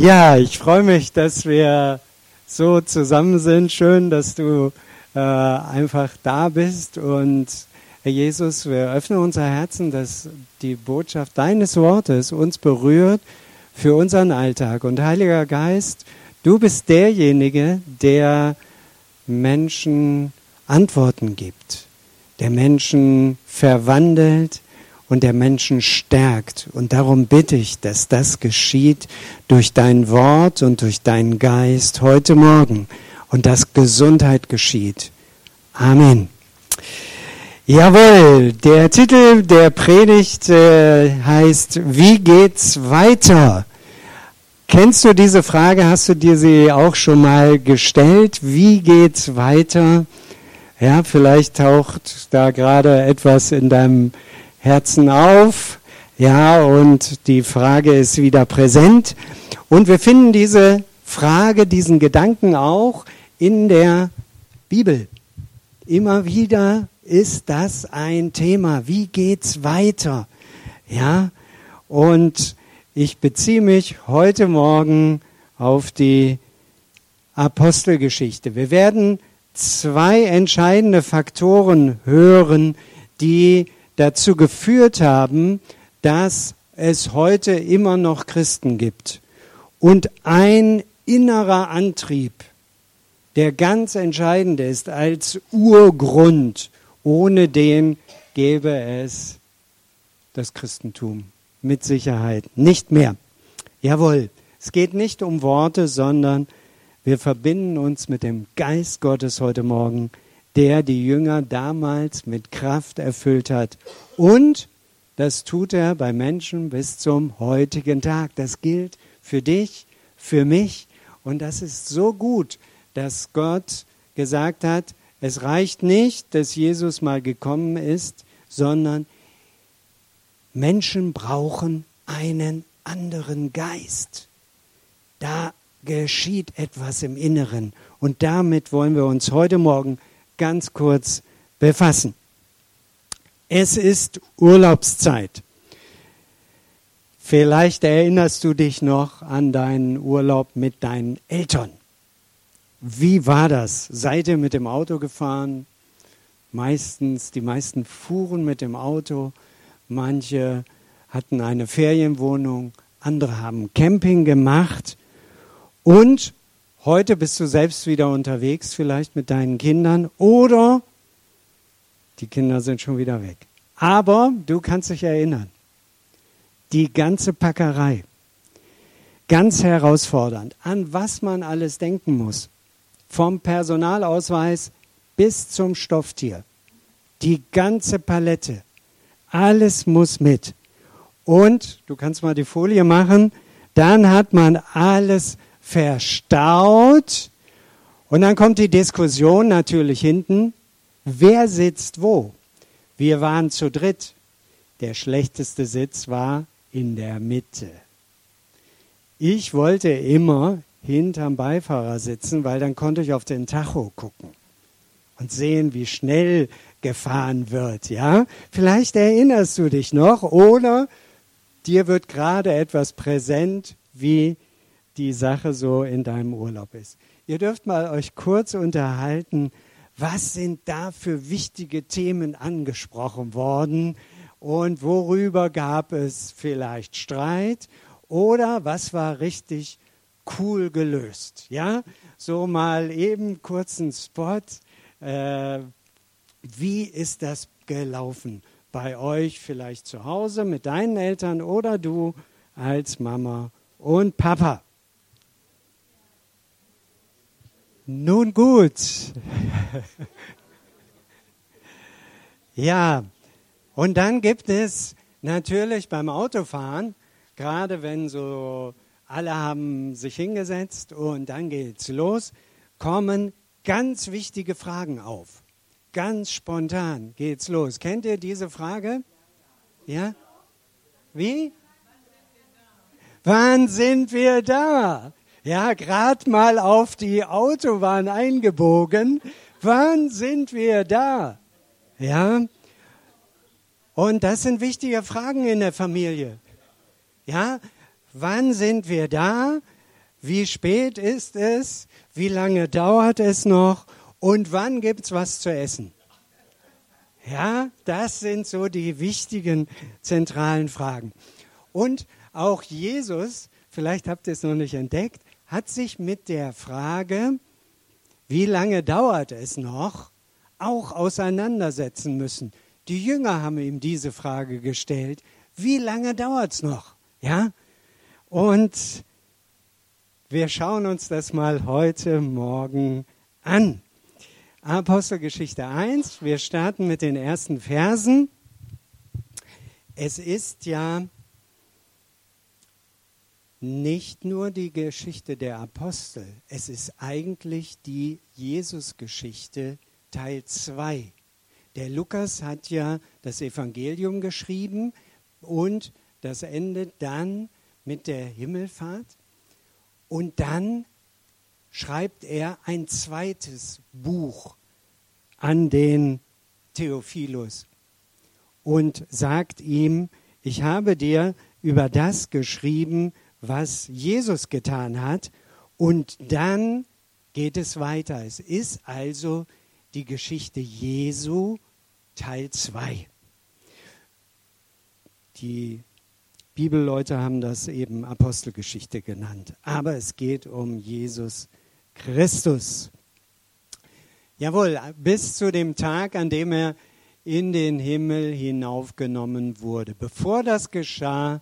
Ja, ich freue mich, dass wir so zusammen sind. Schön, dass du äh, einfach da bist. Und Herr Jesus, wir öffnen unser Herzen, dass die Botschaft deines Wortes uns berührt für unseren Alltag. Und Heiliger Geist, du bist derjenige, der Menschen Antworten gibt, der Menschen verwandelt, und der Menschen stärkt. Und darum bitte ich, dass das geschieht durch dein Wort und durch deinen Geist heute Morgen und dass Gesundheit geschieht. Amen. Jawohl, der Titel der Predigt äh, heißt, wie geht's weiter? Kennst du diese Frage? Hast du dir sie auch schon mal gestellt? Wie geht's weiter? Ja, vielleicht taucht da gerade etwas in deinem Herzen auf. Ja, und die Frage ist wieder präsent. Und wir finden diese Frage, diesen Gedanken auch in der Bibel. Immer wieder ist das ein Thema. Wie geht's weiter? Ja, und ich beziehe mich heute Morgen auf die Apostelgeschichte. Wir werden zwei entscheidende Faktoren hören, die dazu geführt haben, dass es heute immer noch Christen gibt. Und ein innerer Antrieb, der ganz entscheidend ist als Urgrund, ohne den gäbe es das Christentum mit Sicherheit nicht mehr. Jawohl, es geht nicht um Worte, sondern wir verbinden uns mit dem Geist Gottes heute Morgen der die Jünger damals mit Kraft erfüllt hat. Und das tut er bei Menschen bis zum heutigen Tag. Das gilt für dich, für mich. Und das ist so gut, dass Gott gesagt hat, es reicht nicht, dass Jesus mal gekommen ist, sondern Menschen brauchen einen anderen Geist. Da geschieht etwas im Inneren. Und damit wollen wir uns heute Morgen ganz kurz befassen. Es ist Urlaubszeit. Vielleicht erinnerst du dich noch an deinen Urlaub mit deinen Eltern. Wie war das? Seid ihr mit dem Auto gefahren? Meistens, die meisten fuhren mit dem Auto. Manche hatten eine Ferienwohnung, andere haben Camping gemacht. Und Heute bist du selbst wieder unterwegs, vielleicht mit deinen Kindern, oder die Kinder sind schon wieder weg. Aber du kannst dich erinnern, die ganze Packerei, ganz herausfordernd, an was man alles denken muss, vom Personalausweis bis zum Stofftier, die ganze Palette, alles muss mit. Und, du kannst mal die Folie machen, dann hat man alles verstaut. Und dann kommt die Diskussion natürlich hinten, wer sitzt wo? Wir waren zu dritt. Der schlechteste Sitz war in der Mitte. Ich wollte immer hinterm Beifahrer sitzen, weil dann konnte ich auf den Tacho gucken und sehen, wie schnell gefahren wird, ja? Vielleicht erinnerst du dich noch oder dir wird gerade etwas präsent, wie die Sache so in deinem Urlaub ist. Ihr dürft mal euch kurz unterhalten, was sind da für wichtige Themen angesprochen worden und worüber gab es vielleicht Streit oder was war richtig cool gelöst. Ja, so mal eben kurzen Spot. Äh, wie ist das gelaufen bei euch vielleicht zu Hause mit deinen Eltern oder du als Mama und Papa? Nun gut. ja, und dann gibt es natürlich beim Autofahren, gerade wenn so alle haben sich hingesetzt und dann geht's los, kommen ganz wichtige Fragen auf. Ganz spontan geht's los. Kennt ihr diese Frage? Ja? Wie? Wann sind wir da? Ja, gerade mal auf die Autobahn eingebogen. Wann sind wir da? Ja. Und das sind wichtige Fragen in der Familie. Ja, wann sind wir da? Wie spät ist es? Wie lange dauert es noch? Und wann gibt es was zu essen? Ja, das sind so die wichtigen zentralen Fragen. Und auch Jesus, vielleicht habt ihr es noch nicht entdeckt, hat sich mit der Frage, wie lange dauert es noch, auch auseinandersetzen müssen. Die Jünger haben ihm diese Frage gestellt, wie lange dauert es noch? Ja? Und wir schauen uns das mal heute Morgen an. Apostelgeschichte 1, wir starten mit den ersten Versen. Es ist ja nicht nur die Geschichte der Apostel, es ist eigentlich die Jesusgeschichte Teil 2. Der Lukas hat ja das Evangelium geschrieben und das endet dann mit der Himmelfahrt. Und dann schreibt er ein zweites Buch an den Theophilus und sagt ihm, ich habe dir über das geschrieben, was Jesus getan hat. Und dann geht es weiter. Es ist also die Geschichte Jesu Teil 2. Die Bibelleute haben das eben Apostelgeschichte genannt. Aber es geht um Jesus Christus. Jawohl, bis zu dem Tag, an dem er in den Himmel hinaufgenommen wurde. Bevor das geschah,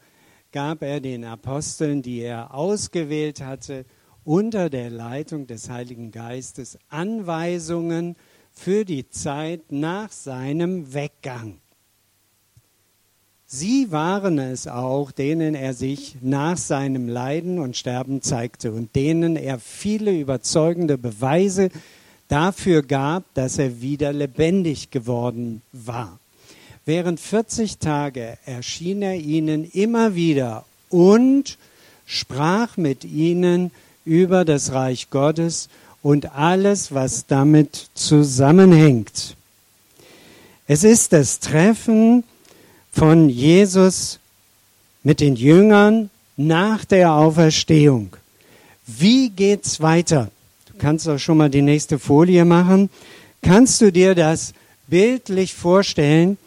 gab er den Aposteln, die er ausgewählt hatte, unter der Leitung des Heiligen Geistes Anweisungen für die Zeit nach seinem Weggang. Sie waren es auch, denen er sich nach seinem Leiden und Sterben zeigte und denen er viele überzeugende Beweise dafür gab, dass er wieder lebendig geworden war. Während 40 Tage erschien er ihnen immer wieder und sprach mit ihnen über das Reich Gottes und alles, was damit zusammenhängt. Es ist das Treffen von Jesus mit den Jüngern nach der Auferstehung. Wie geht's weiter? Du kannst auch schon mal die nächste Folie machen. Kannst du dir das bildlich vorstellen?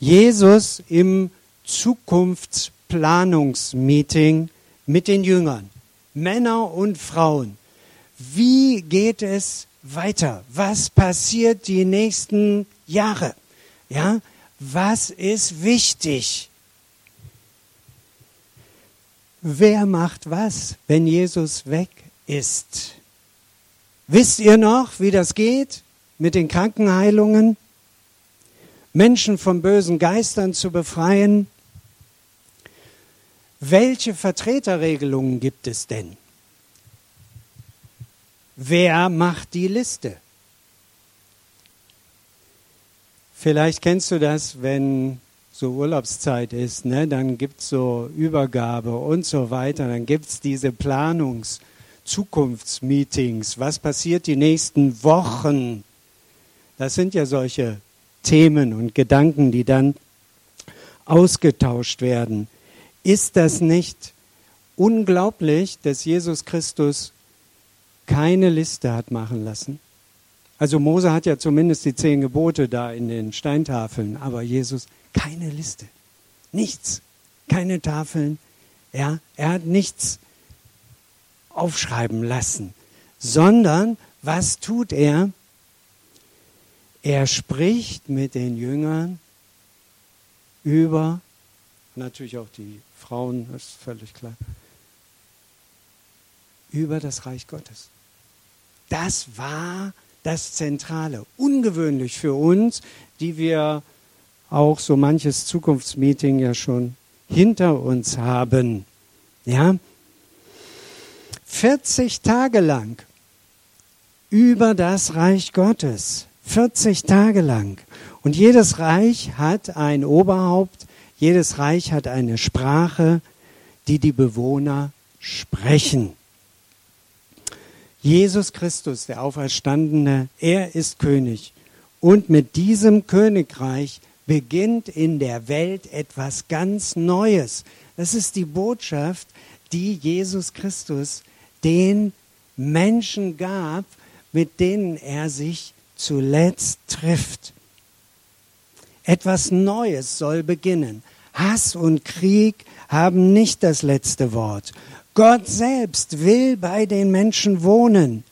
Jesus im Zukunftsplanungsmeeting mit den Jüngern, Männer und Frauen. Wie geht es weiter? Was passiert die nächsten Jahre? Ja, was ist wichtig? Wer macht was, wenn Jesus weg ist? Wisst ihr noch, wie das geht mit den Krankenheilungen? Menschen von bösen Geistern zu befreien? Welche Vertreterregelungen gibt es denn? Wer macht die Liste? Vielleicht kennst du das, wenn so Urlaubszeit ist, ne? dann gibt es so Übergabe und so weiter, dann gibt es diese Planungs-, Zukunftsmeetings. Was passiert die nächsten Wochen? Das sind ja solche Themen und Gedanken, die dann ausgetauscht werden. Ist das nicht unglaublich, dass Jesus Christus keine Liste hat machen lassen? Also Mose hat ja zumindest die zehn Gebote da in den Steintafeln, aber Jesus keine Liste. Nichts. Keine Tafeln. Ja, er hat nichts aufschreiben lassen, sondern was tut er? Er spricht mit den Jüngern über, natürlich auch die Frauen, das ist völlig klar, über das Reich Gottes. Das war das Zentrale. Ungewöhnlich für uns, die wir auch so manches Zukunftsmeeting ja schon hinter uns haben. Ja? 40 Tage lang über das Reich Gottes. 40 Tage lang. Und jedes Reich hat ein Oberhaupt, jedes Reich hat eine Sprache, die die Bewohner sprechen. Jesus Christus, der Auferstandene, er ist König. Und mit diesem Königreich beginnt in der Welt etwas ganz Neues. Das ist die Botschaft, die Jesus Christus den Menschen gab, mit denen er sich zuletzt trifft. Etwas Neues soll beginnen. Hass und Krieg haben nicht das letzte Wort. Gott selbst will bei den Menschen wohnen.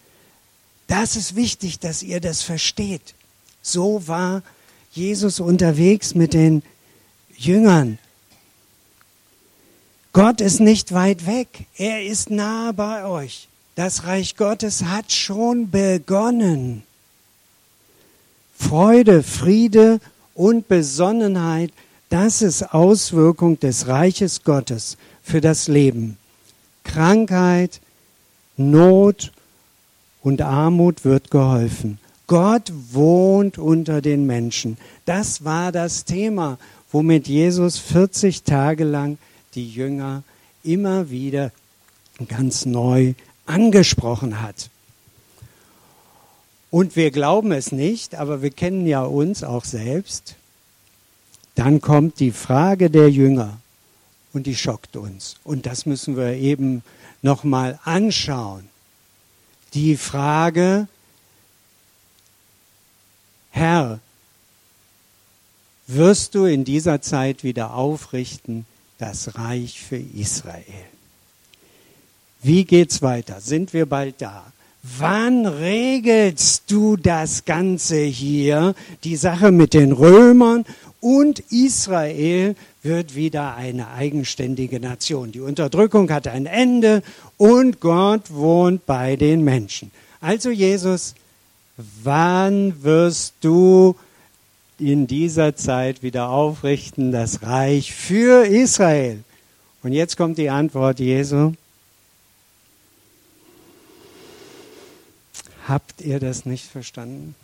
Das ist wichtig, dass ihr das versteht. So war Jesus unterwegs mit den Jüngern. Gott ist nicht weit weg. Er ist nah bei euch. Das Reich Gottes hat schon begonnen. Freude, Friede und Besonnenheit, das ist Auswirkung des Reiches Gottes für das Leben. Krankheit, Not und Armut wird geholfen. Gott wohnt unter den Menschen. Das war das Thema, womit Jesus 40 Tage lang die Jünger immer wieder ganz neu angesprochen hat. Und wir glauben es nicht, aber wir kennen ja uns auch selbst. Dann kommt die Frage der Jünger und die schockt uns. Und das müssen wir eben nochmal anschauen. Die Frage, Herr, wirst du in dieser Zeit wieder aufrichten das Reich für Israel? Wie geht's weiter? Sind wir bald da? Wann regelst du das Ganze hier? Die Sache mit den Römern und Israel wird wieder eine eigenständige Nation. Die Unterdrückung hat ein Ende und Gott wohnt bei den Menschen. Also Jesus, wann wirst du in dieser Zeit wieder aufrichten das Reich für Israel? Und jetzt kommt die Antwort Jesu. Habt ihr das nicht verstanden?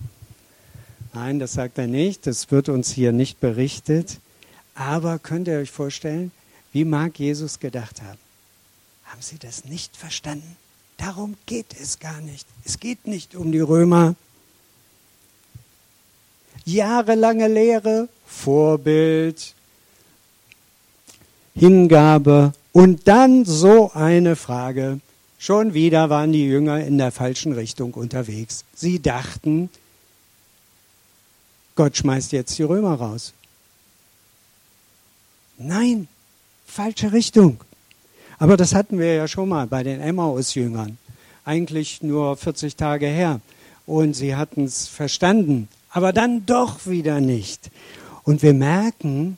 Nein, das sagt er nicht. Das wird uns hier nicht berichtet. Aber könnt ihr euch vorstellen, wie mag Jesus gedacht haben? Haben Sie das nicht verstanden? Darum geht es gar nicht. Es geht nicht um die Römer. Jahrelange Lehre, Vorbild, Hingabe und dann so eine Frage. Schon wieder waren die Jünger in der falschen Richtung unterwegs. Sie dachten, Gott schmeißt jetzt die Römer raus. Nein, falsche Richtung. Aber das hatten wir ja schon mal bei den Emmaus-Jüngern. Eigentlich nur 40 Tage her. Und sie hatten es verstanden, aber dann doch wieder nicht. Und wir merken,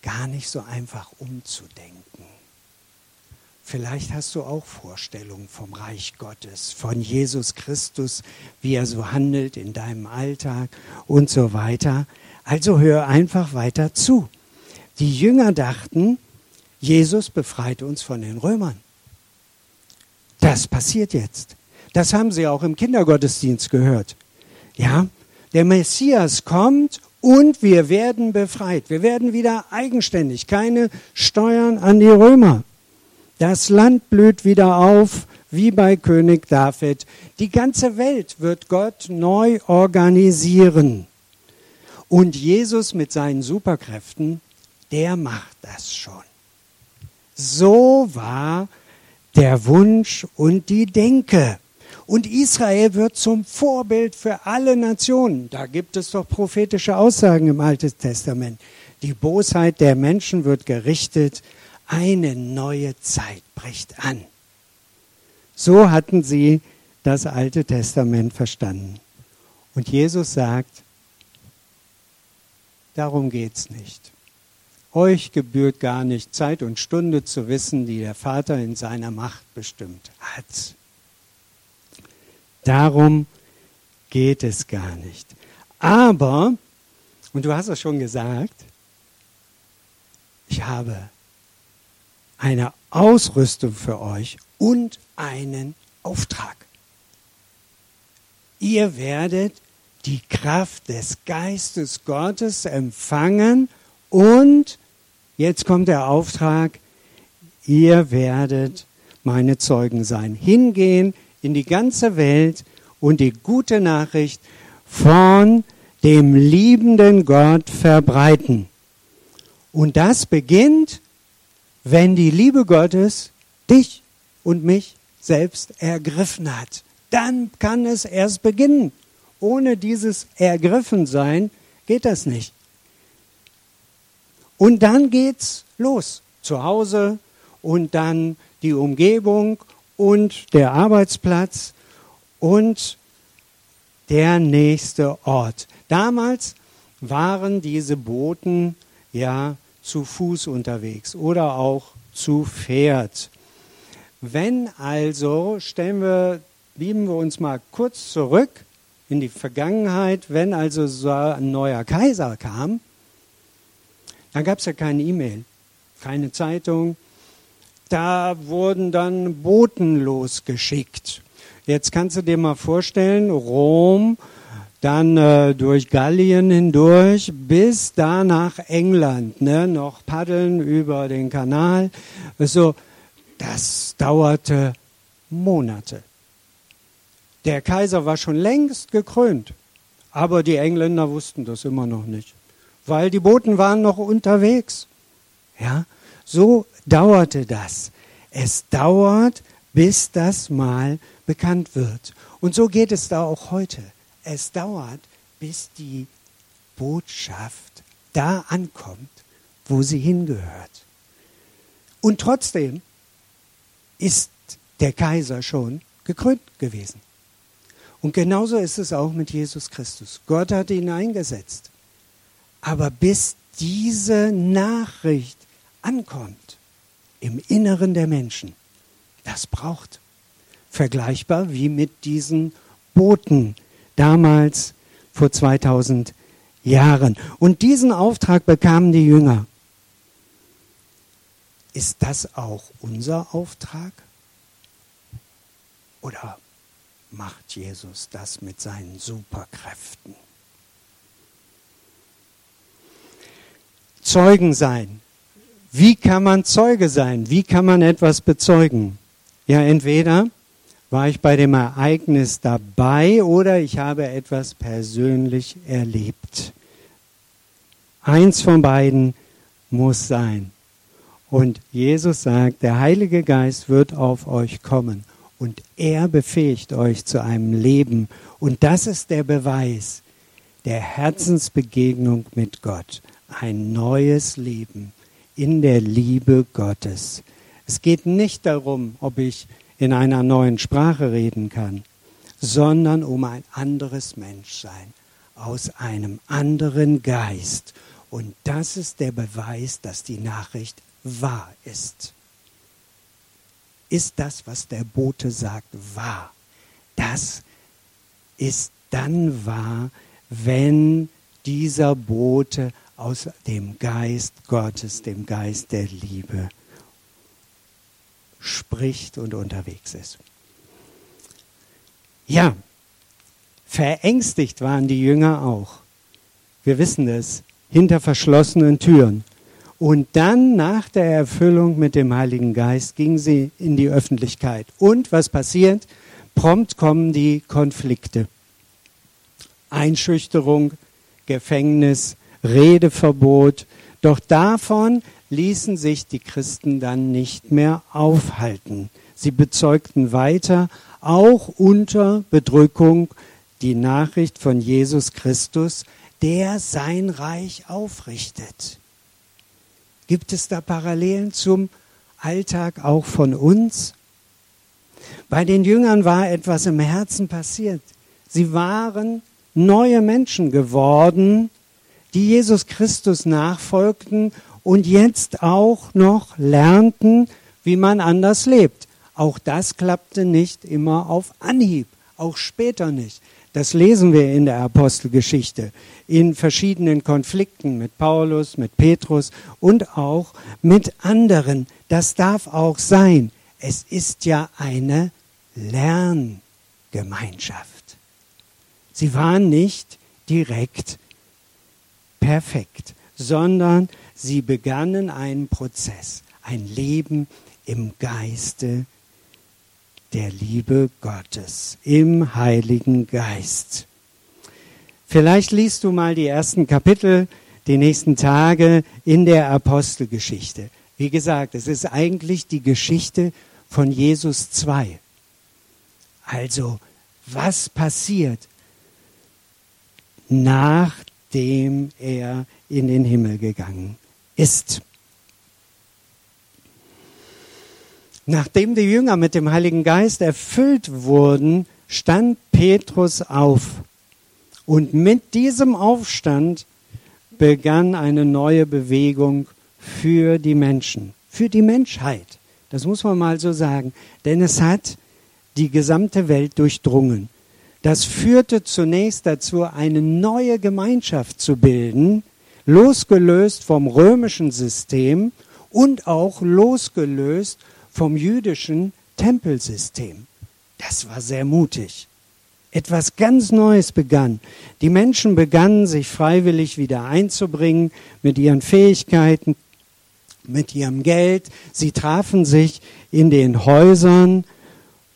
gar nicht so einfach umzudenken. Vielleicht hast du auch Vorstellungen vom Reich Gottes, von Jesus Christus, wie er so handelt in deinem Alltag und so weiter. Also hör einfach weiter zu. Die Jünger dachten, Jesus befreit uns von den Römern. Das passiert jetzt. Das haben sie auch im Kindergottesdienst gehört. Ja, der Messias kommt und wir werden befreit. Wir werden wieder eigenständig, keine Steuern an die Römer. Das Land blüht wieder auf, wie bei König David. Die ganze Welt wird Gott neu organisieren. Und Jesus mit seinen Superkräften, der macht das schon. So war der Wunsch und die Denke. Und Israel wird zum Vorbild für alle Nationen. Da gibt es doch prophetische Aussagen im Alten Testament. Die Bosheit der Menschen wird gerichtet eine neue Zeit bricht an. So hatten sie das Alte Testament verstanden. Und Jesus sagt, darum geht es nicht. Euch gebührt gar nicht Zeit und Stunde zu wissen, die der Vater in seiner Macht bestimmt hat. Darum geht es gar nicht. Aber, und du hast es schon gesagt, ich habe eine Ausrüstung für euch und einen Auftrag. Ihr werdet die Kraft des Geistes Gottes empfangen und jetzt kommt der Auftrag, ihr werdet meine Zeugen sein. Hingehen in die ganze Welt und die gute Nachricht von dem liebenden Gott verbreiten. Und das beginnt wenn die Liebe Gottes dich und mich selbst ergriffen hat. Dann kann es erst beginnen. Ohne dieses Ergriffensein geht das nicht. Und dann geht's los. Zu Hause und dann die Umgebung und der Arbeitsplatz und der nächste Ort. Damals waren diese Boten ja zu Fuß unterwegs oder auch zu Pferd. Wenn also, stellen wir, lieben wir uns mal kurz zurück in die Vergangenheit, wenn also so ein neuer Kaiser kam, dann gab es ja keine E-Mail, keine Zeitung. Da wurden dann Boten losgeschickt. Jetzt kannst du dir mal vorstellen, Rom, dann äh, durch Gallien hindurch bis da nach England, ne? noch paddeln über den Kanal. So, das dauerte Monate. Der Kaiser war schon längst gekrönt, aber die Engländer wussten das immer noch nicht weil die Boten waren noch unterwegs. Ja, so dauerte das. Es dauert, bis das mal bekannt wird. Und so geht es da auch heute. Es dauert, bis die Botschaft da ankommt, wo sie hingehört. Und trotzdem ist der Kaiser schon gekrönt gewesen. Und genauso ist es auch mit Jesus Christus. Gott hat ihn eingesetzt. Aber bis diese Nachricht ankommt im Inneren der Menschen, das braucht. Vergleichbar wie mit diesen Boten damals vor 2000 Jahren. Und diesen Auftrag bekamen die Jünger. Ist das auch unser Auftrag? Oder macht Jesus das mit seinen Superkräften? Zeugen sein. Wie kann man Zeuge sein? Wie kann man etwas bezeugen? Ja, entweder war ich bei dem Ereignis dabei oder ich habe etwas persönlich erlebt. Eins von beiden muss sein. Und Jesus sagt, der Heilige Geist wird auf euch kommen und er befähigt euch zu einem Leben. Und das ist der Beweis der Herzensbegegnung mit Gott ein neues Leben in der Liebe Gottes. Es geht nicht darum, ob ich in einer neuen Sprache reden kann, sondern um ein anderes Menschsein aus einem anderen Geist. Und das ist der Beweis, dass die Nachricht wahr ist. Ist das, was der Bote sagt, wahr? Das ist dann wahr, wenn dieser Bote aus dem Geist Gottes, dem Geist der Liebe spricht und unterwegs ist. Ja, verängstigt waren die Jünger auch. Wir wissen es, hinter verschlossenen Türen. Und dann nach der Erfüllung mit dem Heiligen Geist gingen sie in die Öffentlichkeit. Und was passiert? Prompt kommen die Konflikte. Einschüchterung, Gefängnis, Redeverbot. Doch davon ließen sich die Christen dann nicht mehr aufhalten. Sie bezeugten weiter, auch unter Bedrückung, die Nachricht von Jesus Christus, der sein Reich aufrichtet. Gibt es da Parallelen zum Alltag auch von uns? Bei den Jüngern war etwas im Herzen passiert. Sie waren neue Menschen geworden, die Jesus Christus nachfolgten und jetzt auch noch lernten, wie man anders lebt. Auch das klappte nicht immer auf Anhieb, auch später nicht. Das lesen wir in der Apostelgeschichte, in verschiedenen Konflikten mit Paulus, mit Petrus und auch mit anderen. Das darf auch sein. Es ist ja eine Lerngemeinschaft. Sie waren nicht direkt perfekt, sondern sie begannen einen Prozess, ein Leben im Geiste der Liebe Gottes, im Heiligen Geist. Vielleicht liest du mal die ersten Kapitel, die nächsten Tage in der Apostelgeschichte. Wie gesagt, es ist eigentlich die Geschichte von Jesus 2. Also, was passiert, nachdem er in den Himmel gegangen ist? Nachdem die Jünger mit dem Heiligen Geist erfüllt wurden, stand Petrus auf. Und mit diesem Aufstand begann eine neue Bewegung für die Menschen, für die Menschheit. Das muss man mal so sagen. Denn es hat die gesamte Welt durchdrungen. Das führte zunächst dazu, eine neue Gemeinschaft zu bilden, losgelöst vom römischen System und auch losgelöst vom jüdischen Tempelsystem. Das war sehr mutig. Etwas ganz Neues begann. Die Menschen begannen sich freiwillig wieder einzubringen mit ihren Fähigkeiten, mit ihrem Geld. Sie trafen sich in den Häusern,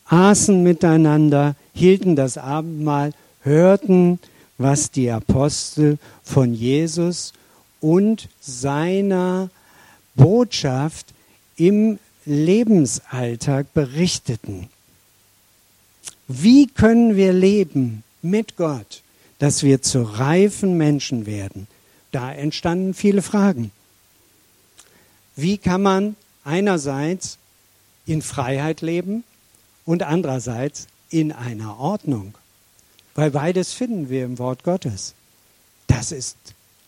aßen miteinander, hielten das Abendmahl, hörten, was die Apostel von Jesus und seiner Botschaft im Lebensalltag berichteten. Wie können wir leben mit Gott, dass wir zu reifen Menschen werden? Da entstanden viele Fragen. Wie kann man einerseits in Freiheit leben und andererseits in einer Ordnung? Weil beides finden wir im Wort Gottes. Das ist,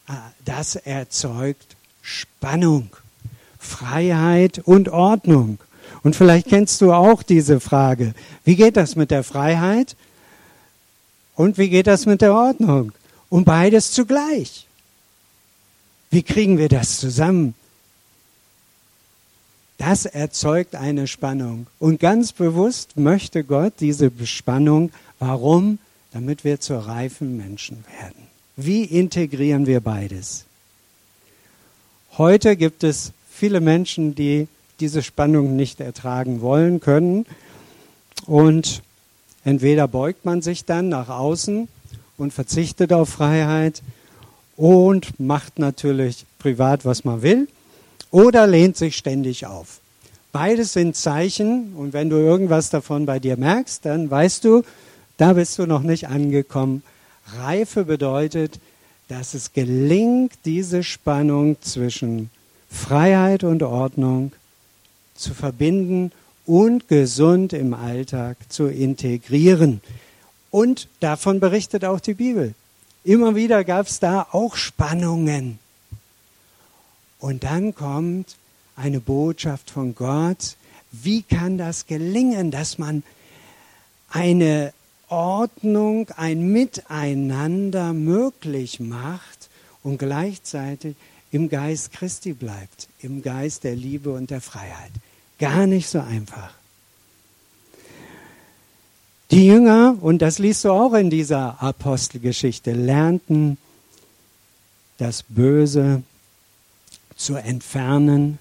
äh, das erzeugt Spannung. Freiheit und Ordnung. Und vielleicht kennst du auch diese Frage. Wie geht das mit der Freiheit? Und wie geht das mit der Ordnung? Und beides zugleich. Wie kriegen wir das zusammen? Das erzeugt eine Spannung. Und ganz bewusst möchte Gott diese Spannung. Warum? Damit wir zu reifen Menschen werden. Wie integrieren wir beides? Heute gibt es viele Menschen, die diese Spannung nicht ertragen wollen, können. Und entweder beugt man sich dann nach außen und verzichtet auf Freiheit und macht natürlich privat, was man will, oder lehnt sich ständig auf. Beides sind Zeichen und wenn du irgendwas davon bei dir merkst, dann weißt du, da bist du noch nicht angekommen. Reife bedeutet, dass es gelingt, diese Spannung zwischen Freiheit und Ordnung zu verbinden und gesund im Alltag zu integrieren. Und davon berichtet auch die Bibel. Immer wieder gab es da auch Spannungen. Und dann kommt eine Botschaft von Gott. Wie kann das gelingen, dass man eine Ordnung, ein Miteinander möglich macht und gleichzeitig im Geist Christi bleibt, im Geist der Liebe und der Freiheit. Gar nicht so einfach. Die Jünger, und das liest du auch in dieser Apostelgeschichte, lernten das Böse zu entfernen.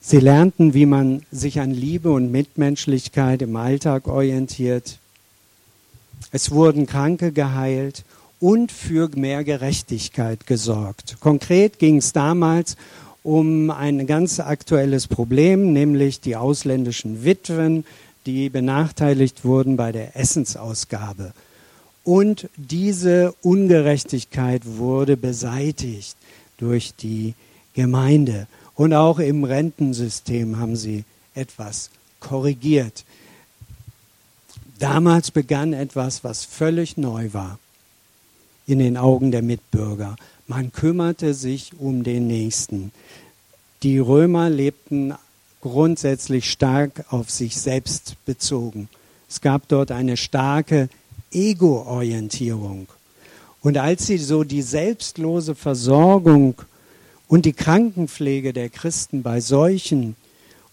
Sie lernten, wie man sich an Liebe und Mitmenschlichkeit im Alltag orientiert. Es wurden Kranke geheilt und für mehr Gerechtigkeit gesorgt. Konkret ging es damals um ein ganz aktuelles Problem, nämlich die ausländischen Witwen, die benachteiligt wurden bei der Essensausgabe. Und diese Ungerechtigkeit wurde beseitigt durch die Gemeinde. Und auch im Rentensystem haben sie etwas korrigiert. Damals begann etwas, was völlig neu war in den Augen der Mitbürger. Man kümmerte sich um den Nächsten. Die Römer lebten grundsätzlich stark auf sich selbst bezogen. Es gab dort eine starke Ego-Orientierung. Und als sie so die selbstlose Versorgung und die Krankenpflege der Christen bei Seuchen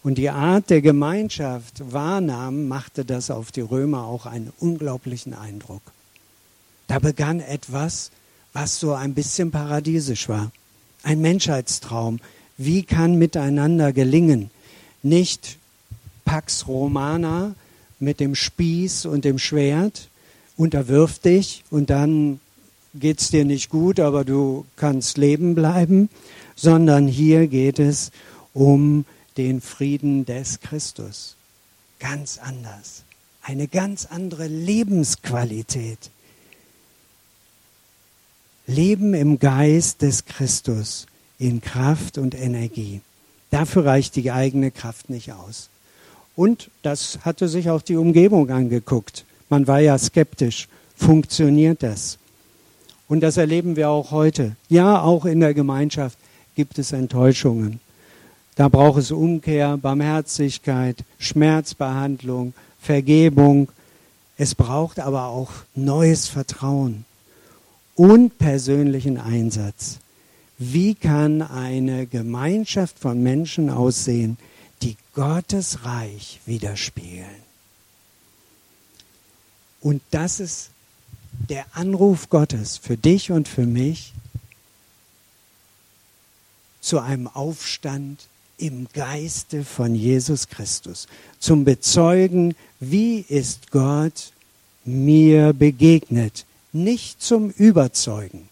und die Art der Gemeinschaft wahrnahmen, machte das auf die Römer auch einen unglaublichen Eindruck. Da begann etwas, was so ein bisschen paradiesisch war. Ein Menschheitstraum. Wie kann miteinander gelingen? Nicht Pax Romana mit dem Spieß und dem Schwert, unterwirf dich und dann geht es dir nicht gut, aber du kannst leben bleiben, sondern hier geht es um den Frieden des Christus. ganz anders. Eine ganz andere Lebensqualität. Leben im Geist des Christus in Kraft und Energie. Dafür reicht die eigene Kraft nicht aus. Und das hatte sich auch die Umgebung angeguckt. Man war ja skeptisch. Funktioniert das? Und das erleben wir auch heute. Ja, auch in der Gemeinschaft gibt es Enttäuschungen. Da braucht es Umkehr, Barmherzigkeit, Schmerzbehandlung, Vergebung. Es braucht aber auch neues Vertrauen und persönlichen Einsatz. Wie kann eine Gemeinschaft von Menschen aussehen, die Gottes Reich widerspiegeln? Und das ist der Anruf Gottes für dich und für mich zu einem Aufstand im Geiste von Jesus Christus, zum Bezeugen, wie ist Gott mir begegnet, nicht zum Überzeugen.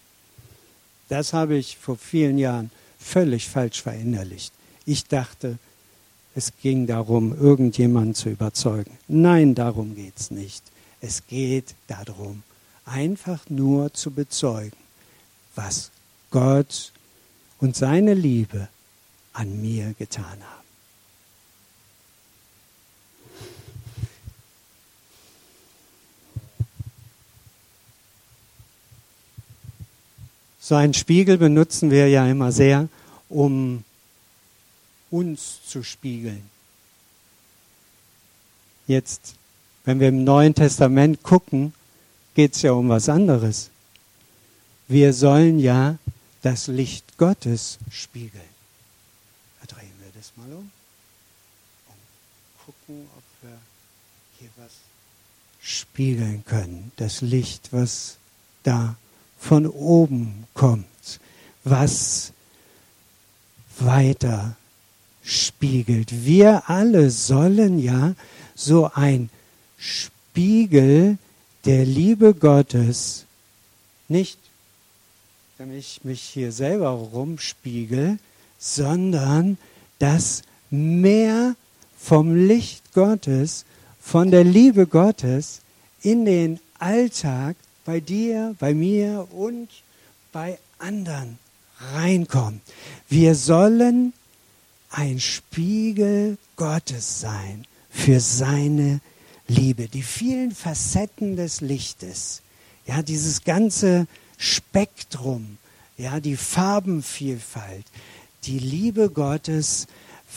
Das habe ich vor vielen Jahren völlig falsch verinnerlicht. Ich dachte, es ging darum, irgendjemanden zu überzeugen. Nein, darum geht es nicht. Es geht darum, einfach nur zu bezeugen, was Gott und seine Liebe an mir getan haben. So einen Spiegel benutzen wir ja immer sehr, um uns zu spiegeln. Jetzt, wenn wir im Neuen Testament gucken, geht es ja um was anderes. Wir sollen ja das Licht Gottes spiegeln. Da drehen wir das mal um und gucken, ob wir hier was spiegeln können. Das Licht, was da von oben kommt, was weiter spiegelt. Wir alle sollen ja so ein Spiegel der Liebe Gottes nicht, damit ich mich hier selber rumspiegel, sondern dass mehr vom Licht Gottes, von der Liebe Gottes in den Alltag bei dir, bei mir und bei anderen reinkommt. Wir sollen ein Spiegel Gottes sein für seine Liebe, die vielen Facetten des Lichtes, ja, dieses ganze Spektrum, ja, die Farbenvielfalt, die Liebe Gottes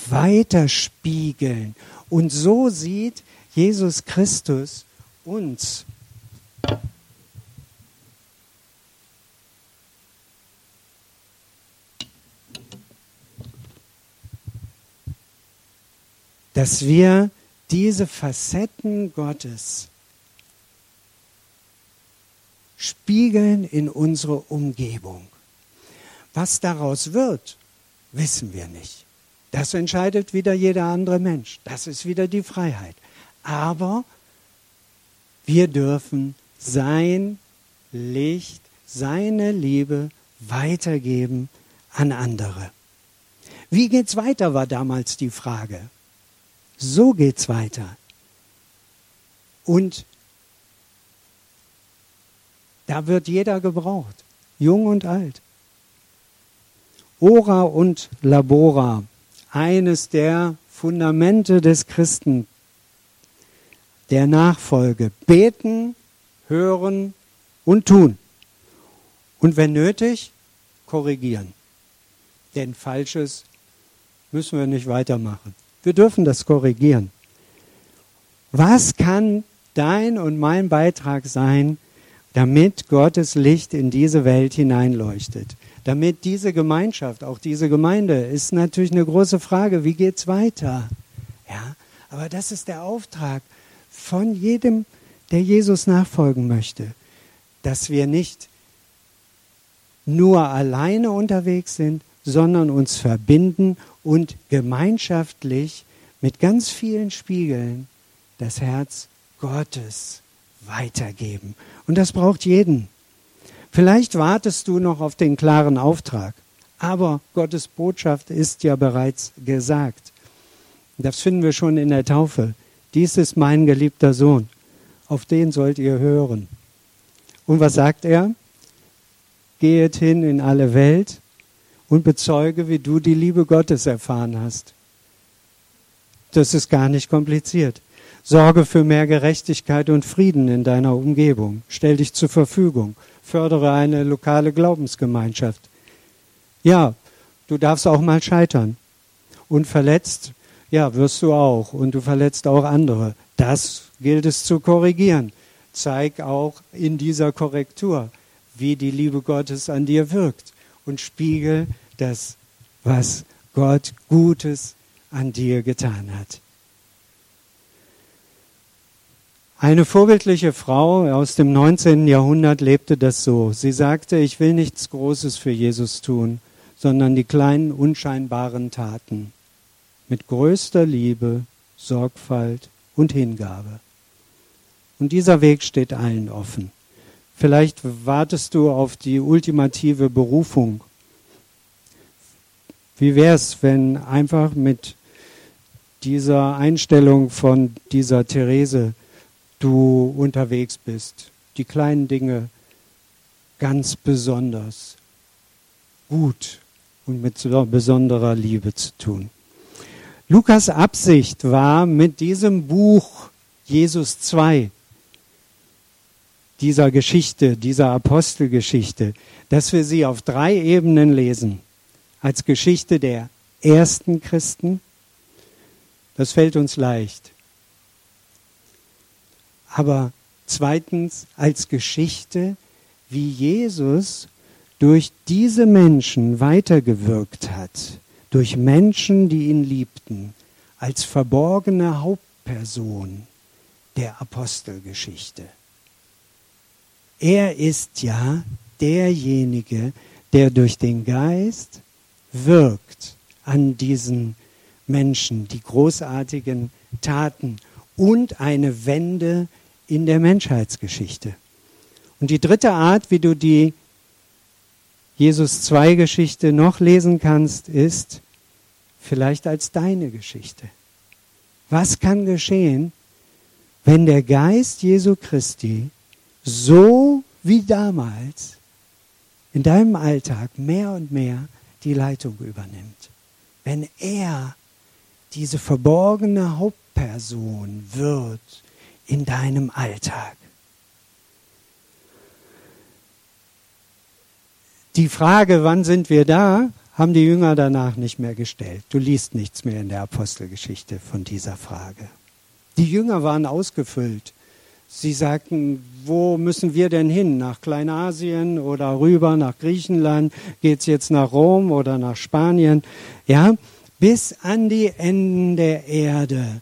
weiterspiegeln. Und so sieht Jesus Christus uns. Dass wir diese Facetten Gottes spiegeln in unsere Umgebung. Was daraus wird, wissen wir nicht. Das entscheidet wieder jeder andere Mensch. Das ist wieder die Freiheit. Aber wir dürfen sein Licht, seine Liebe weitergeben an andere. Wie geht's weiter, war damals die Frage. So geht's weiter. Und da wird jeder gebraucht, jung und alt. Ora und Labora, eines der Fundamente des Christen, der Nachfolge. Beten, hören und tun. Und wenn nötig, korrigieren. Denn Falsches müssen wir nicht weitermachen. Wir dürfen das korrigieren. Was kann dein und mein Beitrag sein, damit Gottes Licht in diese Welt hineinleuchtet? Damit diese Gemeinschaft, auch diese Gemeinde, ist natürlich eine große Frage. Wie geht's weiter? Ja, aber das ist der Auftrag von jedem, der Jesus nachfolgen möchte, dass wir nicht nur alleine unterwegs sind, sondern uns verbinden und gemeinschaftlich mit ganz vielen Spiegeln das Herz Gottes weitergeben. Und das braucht jeden. Vielleicht wartest du noch auf den klaren Auftrag, aber Gottes Botschaft ist ja bereits gesagt. Das finden wir schon in der Taufe. dies ist mein geliebter Sohn, auf den sollt ihr hören. Und was sagt er? Gehet hin in alle Welt und bezeuge, wie du die Liebe Gottes erfahren hast. Das ist gar nicht kompliziert. Sorge für mehr Gerechtigkeit und Frieden in deiner Umgebung. Stell dich zur Verfügung. Fördere eine lokale Glaubensgemeinschaft. Ja, du darfst auch mal scheitern. Und verletzt, ja, wirst du auch. Und du verletzt auch andere. Das gilt es zu korrigieren. Zeig auch in dieser Korrektur, wie die Liebe Gottes an dir wirkt. Und spiegel das, was Gott Gutes an dir getan hat. Eine vorbildliche Frau aus dem 19. Jahrhundert lebte das so. Sie sagte, ich will nichts Großes für Jesus tun, sondern die kleinen unscheinbaren Taten mit größter Liebe, Sorgfalt und Hingabe. Und dieser Weg steht allen offen. Vielleicht wartest du auf die ultimative Berufung. Wie wäre es, wenn einfach mit dieser Einstellung von dieser Therese du unterwegs bist. Die kleinen Dinge ganz besonders gut und mit besonderer Liebe zu tun. Lukas Absicht war mit diesem Buch Jesus 2, dieser Geschichte, dieser Apostelgeschichte, dass wir sie auf drei Ebenen lesen. Als Geschichte der ersten Christen, das fällt uns leicht aber zweitens als Geschichte, wie Jesus durch diese Menschen weitergewirkt hat, durch Menschen, die ihn liebten, als verborgene Hauptperson der Apostelgeschichte. Er ist ja derjenige, der durch den Geist wirkt an diesen Menschen, die großartigen Taten und eine Wende in der Menschheitsgeschichte. Und die dritte Art, wie du die Jesus 2 Geschichte noch lesen kannst, ist vielleicht als deine Geschichte. Was kann geschehen, wenn der Geist Jesu Christi so wie damals in deinem Alltag mehr und mehr die Leitung übernimmt? Wenn er diese verborgene Hauptperson wird in deinem Alltag. Die Frage, wann sind wir da, haben die Jünger danach nicht mehr gestellt. Du liest nichts mehr in der Apostelgeschichte von dieser Frage. Die Jünger waren ausgefüllt. Sie sagten, wo müssen wir denn hin? Nach Kleinasien oder rüber nach Griechenland? Geht es jetzt nach Rom oder nach Spanien? Ja, bis an die Enden der Erde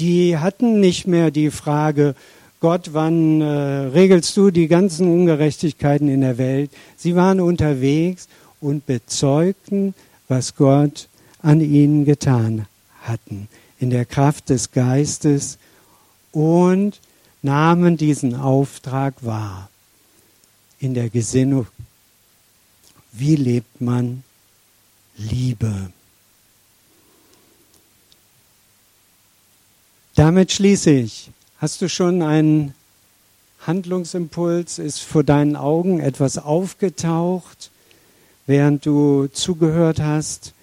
die hatten nicht mehr die Frage, Gott, wann äh, regelst du die ganzen Ungerechtigkeiten in der Welt? Sie waren unterwegs und bezeugten, was Gott an ihnen getan hatten, in der Kraft des Geistes und nahmen diesen Auftrag wahr. In der Gesinnung, wie lebt man Liebe? Damit schließe ich. Hast du schon einen Handlungsimpuls? Ist vor deinen Augen etwas aufgetaucht, während du zugehört hast?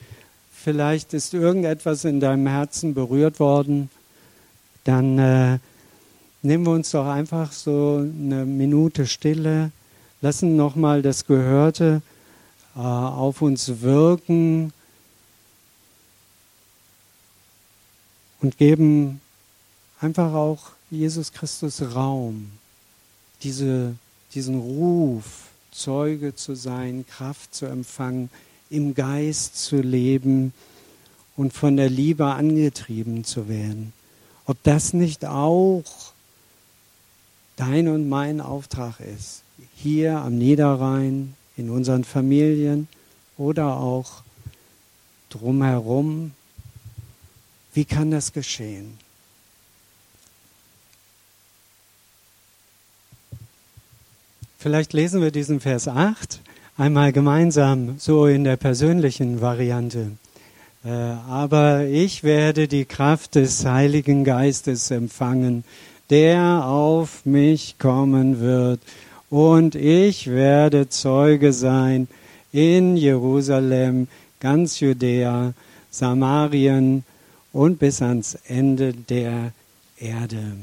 Vielleicht ist irgendetwas in deinem Herzen berührt worden. Dann äh, nehmen wir uns doch einfach so eine Minute Stille, lassen nochmal das Gehörte äh, auf uns wirken und geben einfach auch Jesus Christus Raum, diese, diesen Ruf, Zeuge zu sein, Kraft zu empfangen, im Geist zu leben und von der Liebe angetrieben zu werden. Ob das nicht auch dein und mein Auftrag ist, hier am Niederrhein, in unseren Familien oder auch drumherum, wie kann das geschehen? Vielleicht lesen wir diesen Vers 8 einmal gemeinsam, so in der persönlichen Variante. Äh, aber ich werde die Kraft des Heiligen Geistes empfangen, der auf mich kommen wird. Und ich werde Zeuge sein in Jerusalem, ganz Judäa, Samarien und bis ans Ende der Erde.